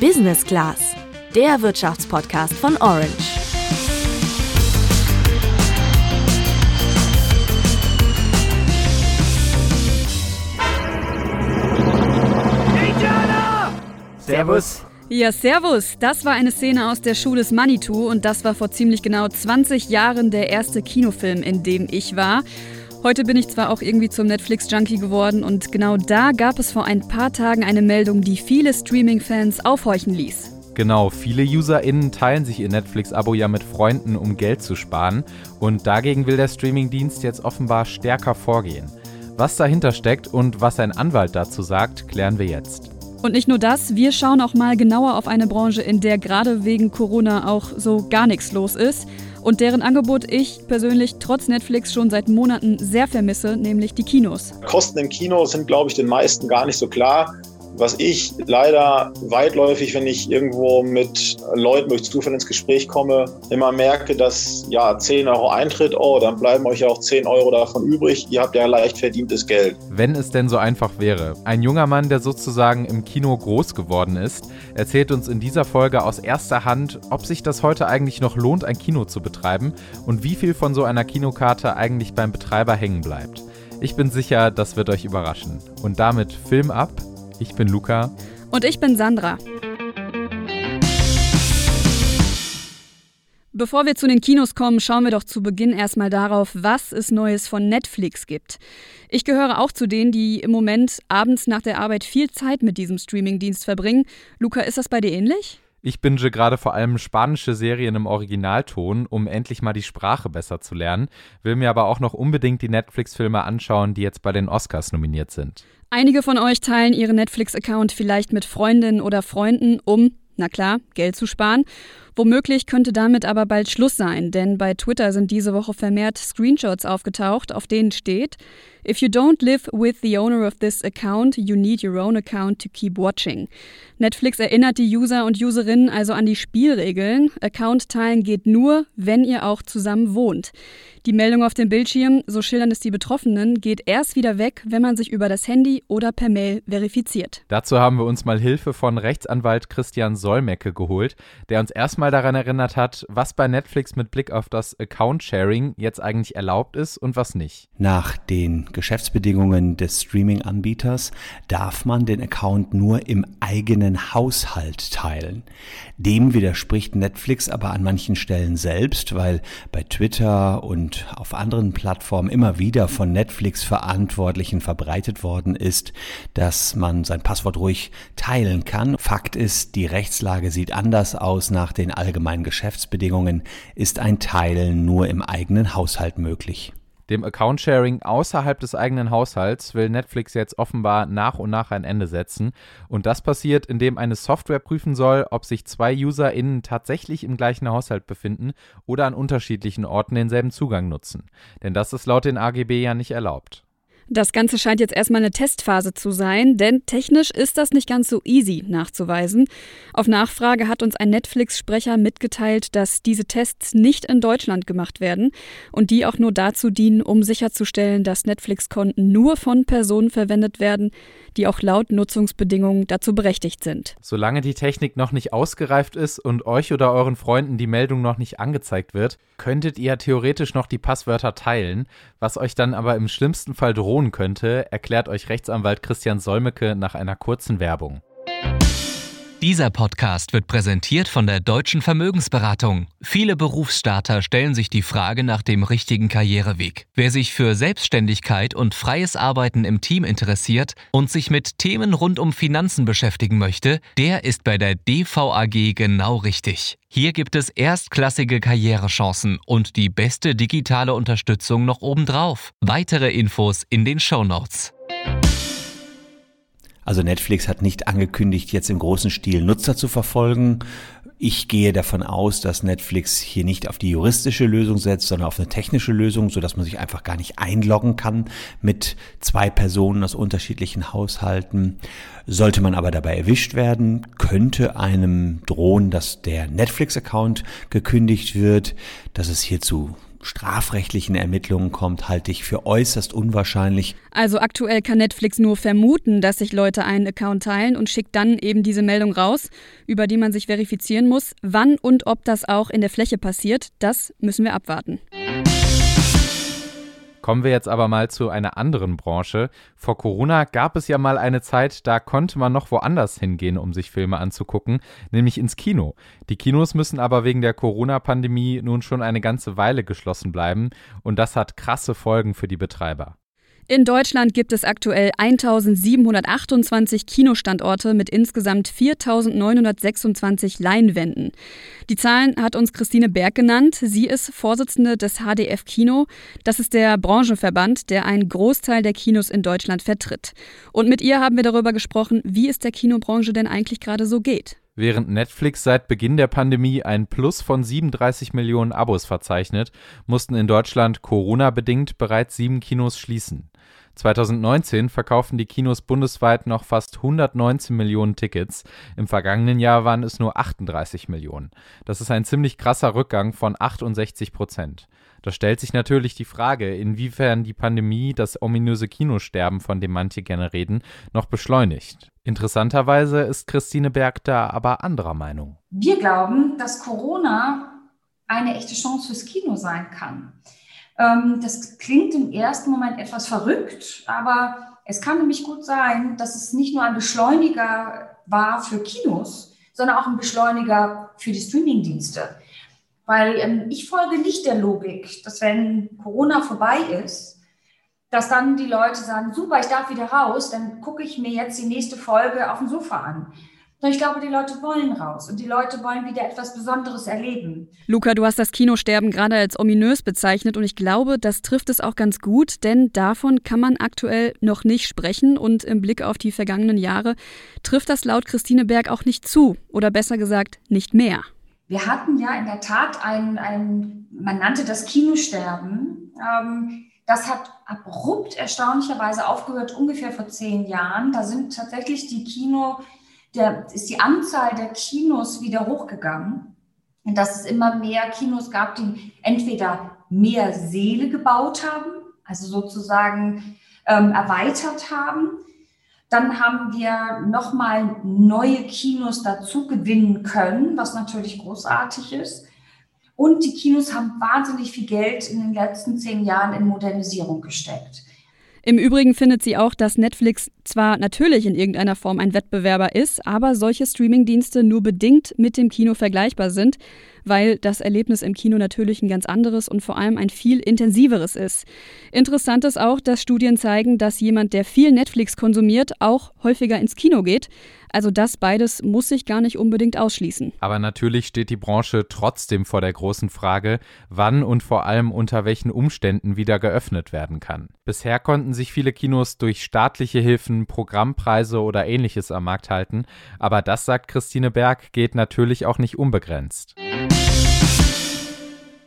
Business Class, der Wirtschaftspodcast von Orange. Servus. Ja, Servus. Das war eine Szene aus der Schule des Manitou und das war vor ziemlich genau 20 Jahren der erste Kinofilm, in dem ich war. Heute bin ich zwar auch irgendwie zum Netflix-Junkie geworden und genau da gab es vor ein paar Tagen eine Meldung, die viele Streaming-Fans aufhorchen ließ. Genau, viele UserInnen teilen sich ihr Netflix-Abo ja mit Freunden, um Geld zu sparen. Und dagegen will der Streaming-Dienst jetzt offenbar stärker vorgehen. Was dahinter steckt und was ein Anwalt dazu sagt, klären wir jetzt. Und nicht nur das, wir schauen auch mal genauer auf eine Branche, in der gerade wegen Corona auch so gar nichts los ist und deren Angebot ich persönlich trotz Netflix schon seit Monaten sehr vermisse, nämlich die Kinos. Kosten im Kino sind, glaube ich, den meisten gar nicht so klar. Was ich leider weitläufig, wenn ich irgendwo mit Leuten durch Zufall ins Gespräch komme, immer merke, dass ja 10 Euro Eintritt, oh, dann bleiben euch ja auch 10 Euro davon übrig. Ihr habt ja leicht verdientes Geld. Wenn es denn so einfach wäre. Ein junger Mann, der sozusagen im Kino groß geworden ist, erzählt uns in dieser Folge aus erster Hand, ob sich das heute eigentlich noch lohnt, ein Kino zu betreiben und wie viel von so einer Kinokarte eigentlich beim Betreiber hängen bleibt. Ich bin sicher, das wird euch überraschen. Und damit Film ab ich bin Luca. Und ich bin Sandra. Bevor wir zu den Kinos kommen, schauen wir doch zu Beginn erstmal darauf, was es Neues von Netflix gibt. Ich gehöre auch zu denen, die im Moment abends nach der Arbeit viel Zeit mit diesem Streamingdienst verbringen. Luca, ist das bei dir ähnlich? Ich binge gerade vor allem spanische Serien im Originalton, um endlich mal die Sprache besser zu lernen, will mir aber auch noch unbedingt die Netflix-Filme anschauen, die jetzt bei den Oscars nominiert sind. Einige von euch teilen ihren Netflix-Account vielleicht mit Freundinnen oder Freunden, um, na klar, Geld zu sparen. Womöglich könnte damit aber bald Schluss sein, denn bei Twitter sind diese Woche vermehrt Screenshots aufgetaucht, auf denen steht, If you don't live with the owner of this account, you need your own account to keep watching. Netflix erinnert die User und Userinnen also an die Spielregeln. Account teilen geht nur, wenn ihr auch zusammen wohnt. Die Meldung auf dem Bildschirm, so schildern es die Betroffenen, geht erst wieder weg, wenn man sich über das Handy oder per Mail verifiziert. Dazu haben wir uns mal Hilfe von Rechtsanwalt Christian Solmecke geholt, der uns erstmal daran erinnert hat, was bei Netflix mit Blick auf das Account-Sharing jetzt eigentlich erlaubt ist und was nicht. Nach den Geschäftsbedingungen des Streaming-Anbieters darf man den Account nur im eigenen Haushalt teilen. Dem widerspricht Netflix aber an manchen Stellen selbst, weil bei Twitter und auf anderen Plattformen immer wieder von Netflix-Verantwortlichen verbreitet worden ist, dass man sein Passwort ruhig teilen kann. Fakt ist, die Rechtslage sieht anders aus. Nach den allgemeinen Geschäftsbedingungen ist ein Teilen nur im eigenen Haushalt möglich. Dem Account-Sharing außerhalb des eigenen Haushalts will Netflix jetzt offenbar nach und nach ein Ende setzen. Und das passiert, indem eine Software prüfen soll, ob sich zwei UserInnen tatsächlich im gleichen Haushalt befinden oder an unterschiedlichen Orten denselben Zugang nutzen. Denn das ist laut den AGB ja nicht erlaubt. Das Ganze scheint jetzt erstmal eine Testphase zu sein, denn technisch ist das nicht ganz so easy nachzuweisen. Auf Nachfrage hat uns ein Netflix-Sprecher mitgeteilt, dass diese Tests nicht in Deutschland gemacht werden und die auch nur dazu dienen, um sicherzustellen, dass Netflix-Konten nur von Personen verwendet werden, die auch laut Nutzungsbedingungen dazu berechtigt sind. Solange die Technik noch nicht ausgereift ist und euch oder euren Freunden die Meldung noch nicht angezeigt wird, könntet ihr theoretisch noch die Passwörter teilen, was euch dann aber im schlimmsten Fall drohen könnte, erklärt euch Rechtsanwalt Christian Solmecke nach einer kurzen Werbung. Dieser Podcast wird präsentiert von der Deutschen Vermögensberatung. Viele Berufsstarter stellen sich die Frage nach dem richtigen Karriereweg. Wer sich für Selbstständigkeit und freies Arbeiten im Team interessiert und sich mit Themen rund um Finanzen beschäftigen möchte, der ist bei der DVAG genau richtig. Hier gibt es erstklassige Karrierechancen und die beste digitale Unterstützung noch obendrauf. Weitere Infos in den Show Notes. Also Netflix hat nicht angekündigt, jetzt im großen Stil Nutzer zu verfolgen. Ich gehe davon aus, dass Netflix hier nicht auf die juristische Lösung setzt, sondern auf eine technische Lösung, so dass man sich einfach gar nicht einloggen kann mit zwei Personen aus unterschiedlichen Haushalten. Sollte man aber dabei erwischt werden, könnte einem drohen, dass der Netflix-Account gekündigt wird, dass es hierzu strafrechtlichen Ermittlungen kommt, halte ich für äußerst unwahrscheinlich. Also aktuell kann Netflix nur vermuten, dass sich Leute einen Account teilen und schickt dann eben diese Meldung raus, über die man sich verifizieren muss. Wann und ob das auch in der Fläche passiert, das müssen wir abwarten. Kommen wir jetzt aber mal zu einer anderen Branche. Vor Corona gab es ja mal eine Zeit, da konnte man noch woanders hingehen, um sich Filme anzugucken, nämlich ins Kino. Die Kinos müssen aber wegen der Corona-Pandemie nun schon eine ganze Weile geschlossen bleiben und das hat krasse Folgen für die Betreiber. In Deutschland gibt es aktuell 1728 Kinostandorte mit insgesamt 4926 Leinwänden. Die Zahlen hat uns Christine Berg genannt. Sie ist Vorsitzende des HDF Kino. Das ist der Branchenverband, der einen Großteil der Kinos in Deutschland vertritt. Und mit ihr haben wir darüber gesprochen, wie es der Kinobranche denn eigentlich gerade so geht. Während Netflix seit Beginn der Pandemie ein Plus von 37 Millionen Abos verzeichnet, mussten in Deutschland Corona-bedingt bereits sieben Kinos schließen. 2019 verkauften die Kinos bundesweit noch fast 119 Millionen Tickets. Im vergangenen Jahr waren es nur 38 Millionen. Das ist ein ziemlich krasser Rückgang von 68 Prozent. Da stellt sich natürlich die Frage, inwiefern die Pandemie das ominöse Kinosterben, von dem manche gerne reden, noch beschleunigt. Interessanterweise ist Christine Berg da aber anderer Meinung. Wir glauben, dass Corona eine echte Chance fürs Kino sein kann. Ähm, das klingt im ersten Moment etwas verrückt, aber es kann nämlich gut sein, dass es nicht nur ein Beschleuniger war für Kinos, sondern auch ein Beschleuniger für die Streamingdienste. Weil ähm, ich folge nicht der Logik, dass wenn Corona vorbei ist, dass dann die Leute sagen, super, ich darf wieder raus, dann gucke ich mir jetzt die nächste Folge auf dem Sofa an. Ich glaube, die Leute wollen raus und die Leute wollen wieder etwas Besonderes erleben. Luca, du hast das Kinosterben gerade als ominös bezeichnet und ich glaube, das trifft es auch ganz gut, denn davon kann man aktuell noch nicht sprechen und im Blick auf die vergangenen Jahre trifft das laut Christine Berg auch nicht zu oder besser gesagt nicht mehr. Wir hatten ja in der Tat ein, ein man nannte das Kinosterben. Ähm, das hat abrupt erstaunlicherweise aufgehört, ungefähr vor zehn Jahren. Da sind tatsächlich die Kino der, ist die Anzahl der Kinos wieder hochgegangen. Und dass es immer mehr Kinos gab, die entweder mehr Seele gebaut haben, also sozusagen ähm, erweitert haben. Dann haben wir nochmal neue Kinos dazu gewinnen können, was natürlich großartig ist. Und die Kinos haben wahnsinnig viel Geld in den letzten zehn Jahren in Modernisierung gesteckt. Im Übrigen findet sie auch, dass Netflix zwar natürlich in irgendeiner Form ein Wettbewerber ist, aber solche Streamingdienste nur bedingt mit dem Kino vergleichbar sind, weil das Erlebnis im Kino natürlich ein ganz anderes und vor allem ein viel intensiveres ist. Interessant ist auch, dass Studien zeigen, dass jemand, der viel Netflix konsumiert, auch häufiger ins Kino geht. Also das beides muss sich gar nicht unbedingt ausschließen. Aber natürlich steht die Branche trotzdem vor der großen Frage, wann und vor allem unter welchen Umständen wieder geöffnet werden kann. Bisher konnten sich viele Kinos durch staatliche Hilfen, Programmpreise oder ähnliches am Markt halten, aber das, sagt Christine Berg, geht natürlich auch nicht unbegrenzt.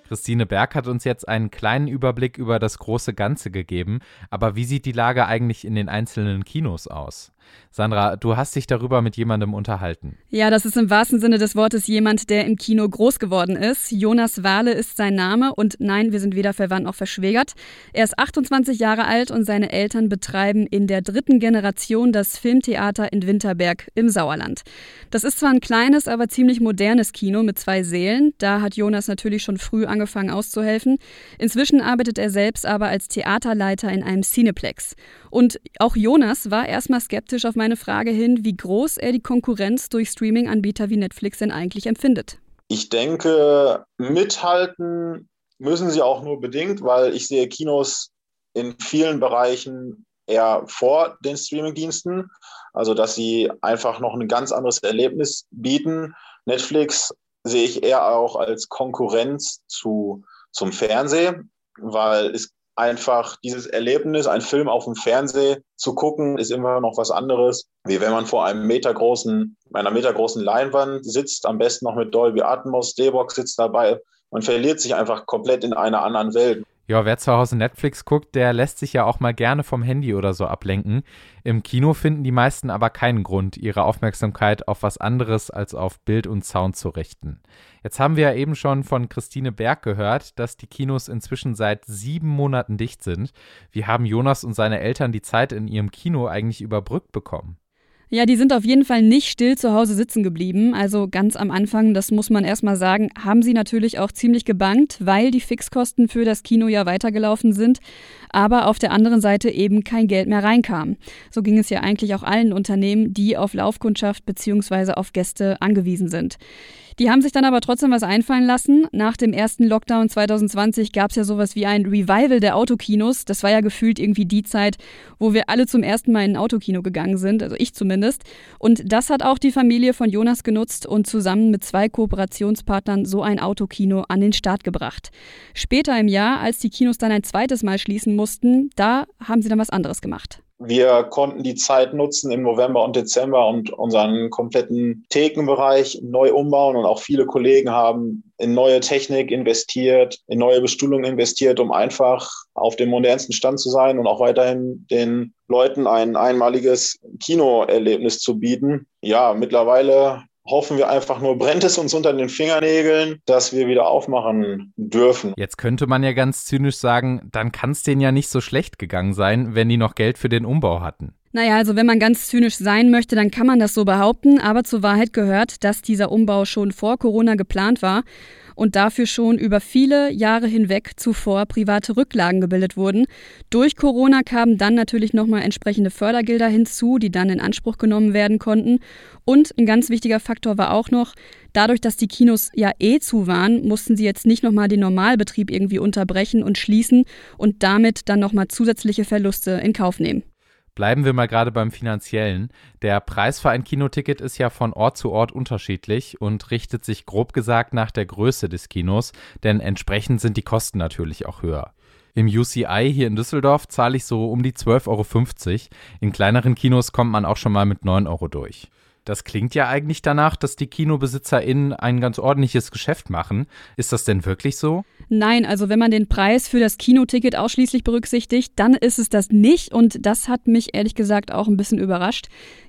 Christine Berg hat uns jetzt einen kleinen Überblick über das große Ganze gegeben, aber wie sieht die Lage eigentlich in den einzelnen Kinos aus? Sandra, du hast dich darüber mit jemandem unterhalten. Ja, das ist im wahrsten Sinne des Wortes jemand, der im Kino groß geworden ist. Jonas Wahle ist sein Name und nein, wir sind weder verwandt noch verschwägert. Er ist 28 Jahre alt und seine Eltern betreiben in der dritten Generation das Filmtheater in Winterberg im Sauerland. Das ist zwar ein kleines, aber ziemlich modernes Kino mit zwei Sälen. Da hat Jonas natürlich schon früh angefangen auszuhelfen. Inzwischen arbeitet er selbst aber als Theaterleiter in einem Cineplex. Und auch Jonas war erstmal skeptisch auf meine Frage hin, wie groß er die Konkurrenz durch Streaming-Anbieter wie Netflix denn eigentlich empfindet. Ich denke, mithalten müssen sie auch nur bedingt, weil ich sehe Kinos in vielen Bereichen eher vor den Streaming-Diensten. Also, dass sie einfach noch ein ganz anderes Erlebnis bieten. Netflix sehe ich eher auch als Konkurrenz zu, zum Fernsehen, weil es einfach dieses Erlebnis, einen Film auf dem Fernseher zu gucken, ist immer noch was anderes, wie wenn man vor einem metergroßen, einer metergroßen Leinwand sitzt, am besten noch mit Dolby Atmos, D-Box sitzt dabei. Man verliert sich einfach komplett in einer anderen Welt. Ja, wer zu Hause Netflix guckt, der lässt sich ja auch mal gerne vom Handy oder so ablenken. Im Kino finden die meisten aber keinen Grund, ihre Aufmerksamkeit auf was anderes als auf Bild und Sound zu richten. Jetzt haben wir ja eben schon von Christine Berg gehört, dass die Kinos inzwischen seit sieben Monaten dicht sind. Wie haben Jonas und seine Eltern die Zeit in ihrem Kino eigentlich überbrückt bekommen? Ja, die sind auf jeden Fall nicht still zu Hause sitzen geblieben. Also ganz am Anfang, das muss man erstmal sagen, haben sie natürlich auch ziemlich gebankt, weil die Fixkosten für das Kino ja weitergelaufen sind, aber auf der anderen Seite eben kein Geld mehr reinkam. So ging es ja eigentlich auch allen Unternehmen, die auf Laufkundschaft bzw. auf Gäste angewiesen sind. Die haben sich dann aber trotzdem was einfallen lassen. Nach dem ersten Lockdown 2020 gab es ja sowas wie ein Revival der Autokinos. Das war ja gefühlt irgendwie die Zeit, wo wir alle zum ersten Mal in ein Autokino gegangen sind, also ich zumindest. Und das hat auch die Familie von Jonas genutzt und zusammen mit zwei Kooperationspartnern so ein Autokino an den Start gebracht. Später im Jahr, als die Kinos dann ein zweites Mal schließen mussten, da haben sie dann was anderes gemacht. Wir konnten die Zeit nutzen im November und Dezember und unseren kompletten Thekenbereich neu umbauen und auch viele Kollegen haben in neue Technik investiert, in neue Bestuhlung investiert, um einfach auf dem modernsten Stand zu sein und auch weiterhin den Leuten ein einmaliges Kinoerlebnis zu bieten. Ja, mittlerweile hoffen wir einfach nur, brennt es uns unter den Fingernägeln, dass wir wieder aufmachen dürfen. Jetzt könnte man ja ganz zynisch sagen, dann kann es denen ja nicht so schlecht gegangen sein, wenn die noch Geld für den Umbau hatten. Naja, also wenn man ganz zynisch sein möchte, dann kann man das so behaupten, aber zur Wahrheit gehört, dass dieser Umbau schon vor Corona geplant war und dafür schon über viele Jahre hinweg zuvor private Rücklagen gebildet wurden. Durch Corona kamen dann natürlich nochmal entsprechende Fördergelder hinzu, die dann in Anspruch genommen werden konnten. Und ein ganz wichtiger Faktor war auch noch, dadurch, dass die Kinos ja eh zu waren, mussten sie jetzt nicht nochmal den Normalbetrieb irgendwie unterbrechen und schließen und damit dann nochmal zusätzliche Verluste in Kauf nehmen. Bleiben wir mal gerade beim finanziellen. Der Preis für ein Kinoticket ist ja von Ort zu Ort unterschiedlich und richtet sich grob gesagt nach der Größe des Kinos, denn entsprechend sind die Kosten natürlich auch höher. Im UCI hier in Düsseldorf zahle ich so um die 12,50 Euro. In kleineren Kinos kommt man auch schon mal mit 9 Euro durch. Das klingt ja eigentlich danach, dass die KinobesitzerInnen ein ganz ordentliches Geschäft machen. Ist das denn wirklich so? Nein, also wenn man den Preis für das Kinoticket ausschließlich berücksichtigt, dann ist es das nicht und das hat mich ehrlich gesagt auch ein bisschen überrascht.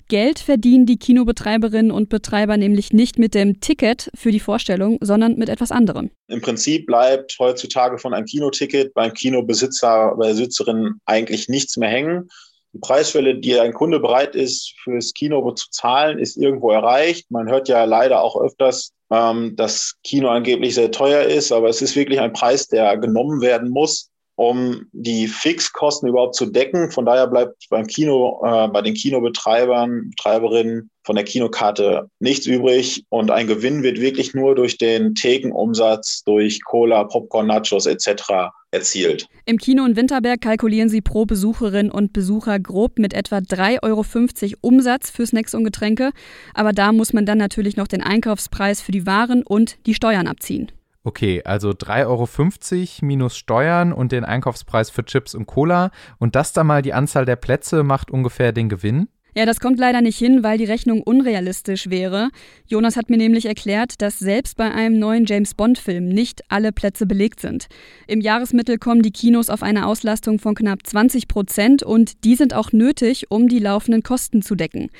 Geld verdienen die Kinobetreiberinnen und Betreiber nämlich nicht mit dem Ticket für die Vorstellung, sondern mit etwas anderem. Im Prinzip bleibt heutzutage von einem Kinoticket beim Kinobesitzer oder Besitzerin eigentlich nichts mehr hängen. Die Preisschwelle, die ein Kunde bereit ist, fürs Kino zu zahlen, ist irgendwo erreicht. Man hört ja leider auch öfters, ähm, dass Kino angeblich sehr teuer ist, aber es ist wirklich ein Preis, der genommen werden muss, um die Fixkosten überhaupt zu decken. Von daher bleibt beim Kino, äh, bei den Kinobetreibern, Betreiberinnen von der Kinokarte nichts übrig und ein Gewinn wird wirklich nur durch den Thekenumsatz, durch Cola, Popcorn, Nachos etc. erzielt. Im Kino in Winterberg kalkulieren sie pro Besucherin und Besucher grob mit etwa 3,50 Euro Umsatz für Snacks und Getränke, aber da muss man dann natürlich noch den Einkaufspreis für die Waren und die Steuern abziehen. Okay, also 3,50 Euro minus Steuern und den Einkaufspreis für Chips und Cola und das da mal die Anzahl der Plätze macht ungefähr den Gewinn? Ja, das kommt leider nicht hin, weil die Rechnung unrealistisch wäre. Jonas hat mir nämlich erklärt, dass selbst bei einem neuen James Bond-Film nicht alle Plätze belegt sind. Im Jahresmittel kommen die Kinos auf eine Auslastung von knapp 20 Prozent und die sind auch nötig, um die laufenden Kosten zu decken.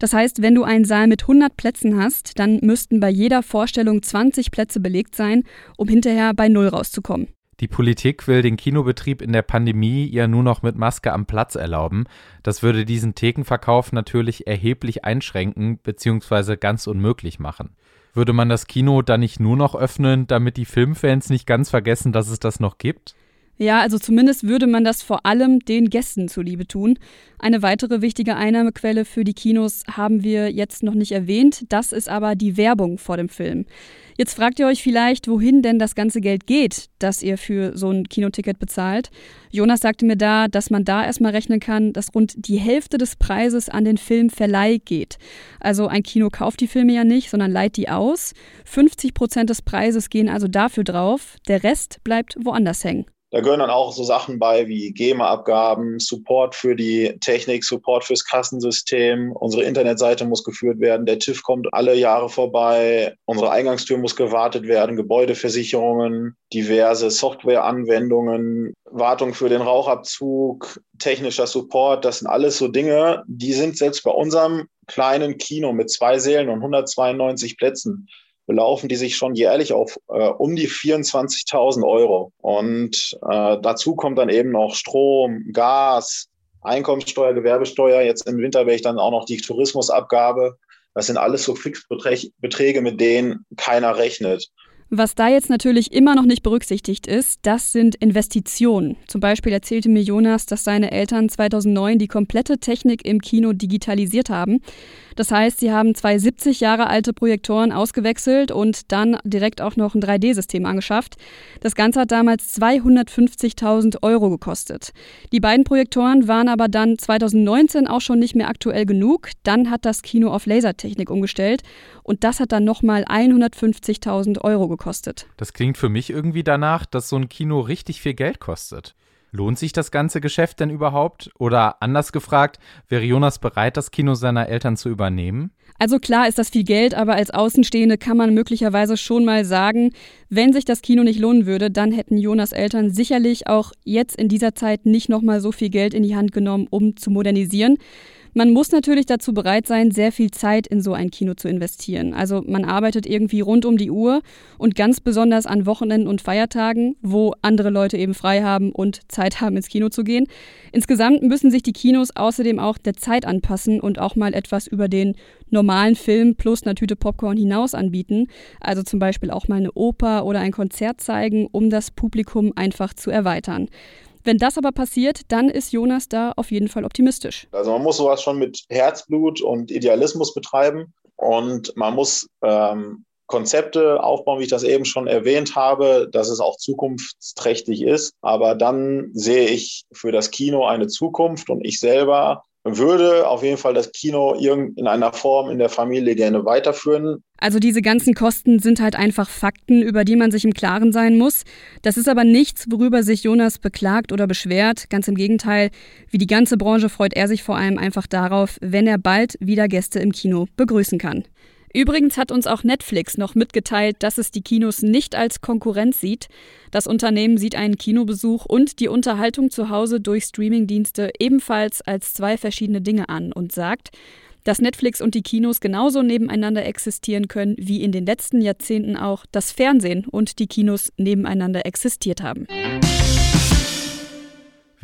Das heißt, wenn du einen Saal mit 100 Plätzen hast, dann müssten bei jeder Vorstellung 20 Plätze belegt sein, um hinterher bei Null rauszukommen. Die Politik will den Kinobetrieb in der Pandemie ja nur noch mit Maske am Platz erlauben. Das würde diesen Thekenverkauf natürlich erheblich einschränken bzw. ganz unmöglich machen. Würde man das Kino dann nicht nur noch öffnen, damit die Filmfans nicht ganz vergessen, dass es das noch gibt? Ja, also zumindest würde man das vor allem den Gästen zuliebe tun. Eine weitere wichtige Einnahmequelle für die Kinos haben wir jetzt noch nicht erwähnt. Das ist aber die Werbung vor dem Film. Jetzt fragt ihr euch vielleicht, wohin denn das ganze Geld geht, das ihr für so ein Kinoticket bezahlt. Jonas sagte mir da, dass man da erstmal rechnen kann, dass rund die Hälfte des Preises an den Filmverleih geht. Also ein Kino kauft die Filme ja nicht, sondern leiht die aus. 50 Prozent des Preises gehen also dafür drauf, der Rest bleibt woanders hängen. Da gehören dann auch so Sachen bei wie GEMA-Abgaben, Support für die Technik, Support fürs Kassensystem. Unsere Internetseite muss geführt werden. Der TÜV kommt alle Jahre vorbei. Unsere Eingangstür muss gewartet werden. Gebäudeversicherungen, diverse Softwareanwendungen, Wartung für den Rauchabzug, technischer Support. Das sind alles so Dinge, die sind selbst bei unserem kleinen Kino mit zwei Sälen und 192 Plätzen belaufen die sich schon jährlich auf äh, um die 24.000 Euro. Und äh, dazu kommt dann eben noch Strom, Gas, Einkommenssteuer, Gewerbesteuer. Jetzt im Winter wäre ich dann auch noch die Tourismusabgabe. Das sind alles so Fixbeträge, mit denen keiner rechnet. Was da jetzt natürlich immer noch nicht berücksichtigt ist, das sind Investitionen. Zum Beispiel erzählte mir Jonas, dass seine Eltern 2009 die komplette Technik im Kino digitalisiert haben. Das heißt, sie haben zwei 70 Jahre alte Projektoren ausgewechselt und dann direkt auch noch ein 3D-System angeschafft. Das Ganze hat damals 250.000 Euro gekostet. Die beiden Projektoren waren aber dann 2019 auch schon nicht mehr aktuell genug. Dann hat das Kino auf Lasertechnik umgestellt und das hat dann nochmal 150.000 Euro gekostet. Das klingt für mich irgendwie danach, dass so ein Kino richtig viel Geld kostet. Lohnt sich das ganze Geschäft denn überhaupt? Oder anders gefragt, wäre Jonas bereit, das Kino seiner Eltern zu übernehmen? Also klar ist das viel Geld, aber als Außenstehende kann man möglicherweise schon mal sagen, wenn sich das Kino nicht lohnen würde, dann hätten Jonas Eltern sicherlich auch jetzt in dieser Zeit nicht nochmal so viel Geld in die Hand genommen, um zu modernisieren. Man muss natürlich dazu bereit sein, sehr viel Zeit in so ein Kino zu investieren. Also man arbeitet irgendwie rund um die Uhr und ganz besonders an Wochenenden und Feiertagen, wo andere Leute eben frei haben und Zeit haben, ins Kino zu gehen. Insgesamt müssen sich die Kinos außerdem auch der Zeit anpassen und auch mal etwas über den normalen Film plus einer Tüte Popcorn hinaus anbieten. Also zum Beispiel auch mal eine Oper oder ein Konzert zeigen, um das Publikum einfach zu erweitern. Wenn das aber passiert, dann ist Jonas da auf jeden Fall optimistisch. Also man muss sowas schon mit Herzblut und Idealismus betreiben und man muss ähm, Konzepte aufbauen, wie ich das eben schon erwähnt habe, dass es auch zukunftsträchtig ist. Aber dann sehe ich für das Kino eine Zukunft und ich selber würde auf jeden Fall das Kino in einer Form in der Familie gerne weiterführen. Also diese ganzen Kosten sind halt einfach Fakten, über die man sich im Klaren sein muss. Das ist aber nichts, worüber sich Jonas beklagt oder beschwert. Ganz im Gegenteil, wie die ganze Branche freut er sich vor allem einfach darauf, wenn er bald wieder Gäste im Kino begrüßen kann. Übrigens hat uns auch Netflix noch mitgeteilt, dass es die Kinos nicht als Konkurrenz sieht. Das Unternehmen sieht einen Kinobesuch und die Unterhaltung zu Hause durch Streamingdienste ebenfalls als zwei verschiedene Dinge an und sagt, dass Netflix und die Kinos genauso nebeneinander existieren können, wie in den letzten Jahrzehnten auch das Fernsehen und die Kinos nebeneinander existiert haben.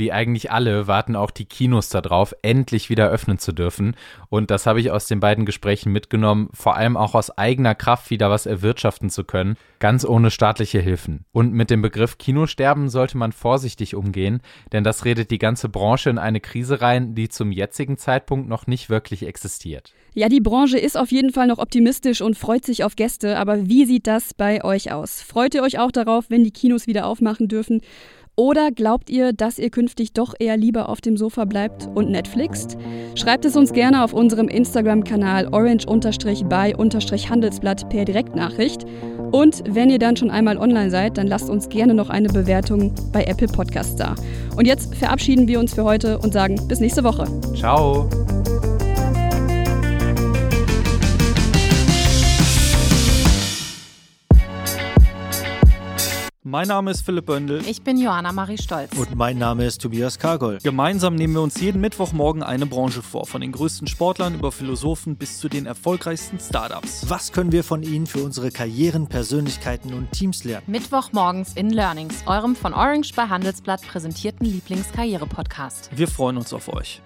Wie eigentlich alle warten auch die Kinos darauf, endlich wieder öffnen zu dürfen. Und das habe ich aus den beiden Gesprächen mitgenommen, vor allem auch aus eigener Kraft wieder was erwirtschaften zu können, ganz ohne staatliche Hilfen. Und mit dem Begriff Kinosterben sollte man vorsichtig umgehen, denn das redet die ganze Branche in eine Krise rein, die zum jetzigen Zeitpunkt noch nicht wirklich existiert. Ja, die Branche ist auf jeden Fall noch optimistisch und freut sich auf Gäste, aber wie sieht das bei euch aus? Freut ihr euch auch darauf, wenn die Kinos wieder aufmachen dürfen? Oder glaubt ihr, dass ihr künftig doch eher lieber auf dem Sofa bleibt und Netflixt? Schreibt es uns gerne auf unserem Instagram-Kanal orange-by-handelsblatt per Direktnachricht. Und wenn ihr dann schon einmal online seid, dann lasst uns gerne noch eine Bewertung bei Apple Podcasts da. Und jetzt verabschieden wir uns für heute und sagen bis nächste Woche. Ciao. Mein Name ist Philipp Bündel. Ich bin Johanna Marie Stolz. Und mein Name ist Tobias Kargol. Gemeinsam nehmen wir uns jeden Mittwochmorgen eine Branche vor, von den größten Sportlern über Philosophen bis zu den erfolgreichsten Startups. Was können wir von ihnen für unsere Karrieren, Persönlichkeiten und Teams lernen? Mittwochmorgens in Learnings, eurem von Orange bei Handelsblatt präsentierten Lieblingskarriere-Podcast. Wir freuen uns auf euch.